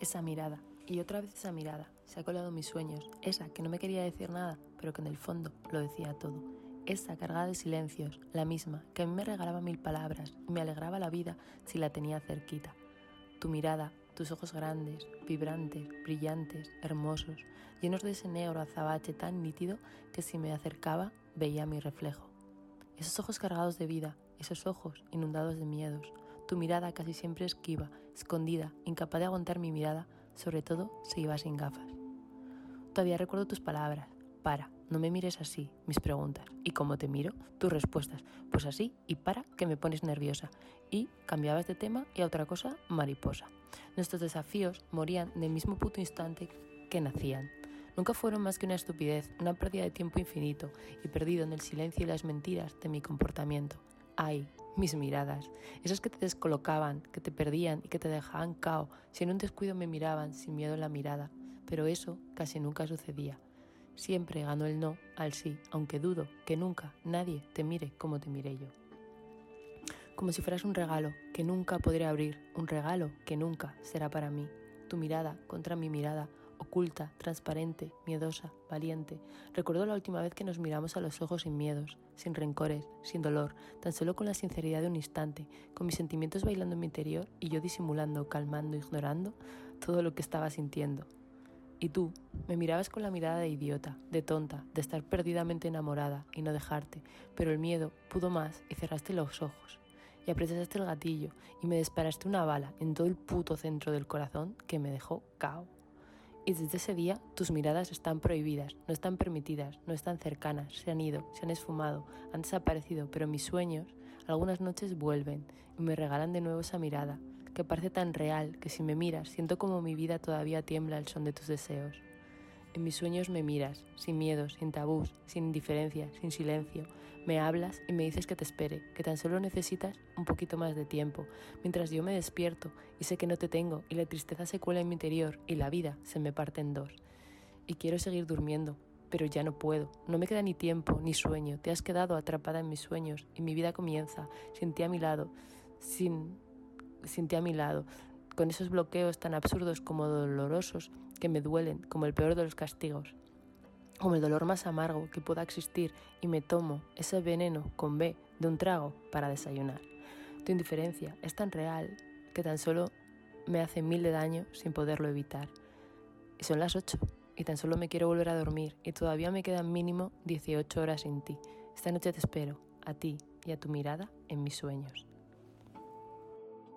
Esa mirada, y otra vez esa mirada, se ha colado mis sueños, esa que no me quería decir nada, pero que en el fondo lo decía todo. Esa cargada de silencios, la misma, que a mí me regalaba mil palabras y me alegraba la vida si la tenía cerquita. Tu mirada, tus ojos grandes, vibrantes, brillantes, hermosos, llenos de ese negro azabache tan nítido que si me acercaba veía mi reflejo. Esos ojos cargados de vida, esos ojos inundados de miedos, tu mirada casi siempre esquiva, escondida, incapaz de aguantar mi mirada, sobre todo si iba sin gafas. Todavía recuerdo tus palabras. Para, no me mires así, mis preguntas. Y como te miro, tus respuestas. Pues así y para, que me pones nerviosa. Y cambiabas de tema y a otra cosa, mariposa. Nuestros desafíos morían en el mismo puto instante que nacían. Nunca fueron más que una estupidez, una pérdida de tiempo infinito y perdido en el silencio y las mentiras de mi comportamiento. Ay, mis miradas, esas que te descolocaban, que te perdían y que te dejaban cao, si en un descuido me miraban sin miedo en la mirada, pero eso casi nunca sucedía. Siempre ganó el no al sí, aunque dudo que nunca nadie te mire como te miré yo. Como si fueras un regalo que nunca podré abrir, un regalo que nunca será para mí. Tu mirada contra mi mirada, oculta, transparente, miedosa, valiente. Recuerdo la última vez que nos miramos a los ojos sin miedos, sin rencores, sin dolor, tan solo con la sinceridad de un instante, con mis sentimientos bailando en mi interior y yo disimulando, calmando, ignorando todo lo que estaba sintiendo. Y tú me mirabas con la mirada de idiota, de tonta, de estar perdidamente enamorada y no dejarte, pero el miedo pudo más y cerraste los ojos y apretaste el gatillo y me disparaste una bala en todo el puto centro del corazón que me dejó cao. Y desde ese día tus miradas están prohibidas, no están permitidas, no están cercanas, se han ido, se han esfumado, han desaparecido, pero mis sueños algunas noches vuelven y me regalan de nuevo esa mirada, que parece tan real que si me miras siento como mi vida todavía tiembla al son de tus deseos. En mis sueños me miras, sin miedos, sin tabús, sin indiferencia, sin silencio. Me hablas y me dices que te espere, que tan solo necesitas un poquito más de tiempo, mientras yo me despierto y sé que no te tengo y la tristeza se cuela en mi interior y la vida se me parte en dos. Y quiero seguir durmiendo, pero ya no puedo. No me queda ni tiempo ni sueño. Te has quedado atrapada en mis sueños y mi vida comienza sin ti a mi lado, sin, sin ti a mi lado con esos bloqueos tan absurdos como dolorosos que me duelen como el peor de los castigos, como el dolor más amargo que pueda existir y me tomo ese veneno con B de un trago para desayunar. Tu indiferencia es tan real que tan solo me hace mil de daño sin poderlo evitar. Y son las ocho y tan solo me quiero volver a dormir y todavía me quedan mínimo 18 horas sin ti. Esta noche te espero, a ti y a tu mirada en mis sueños.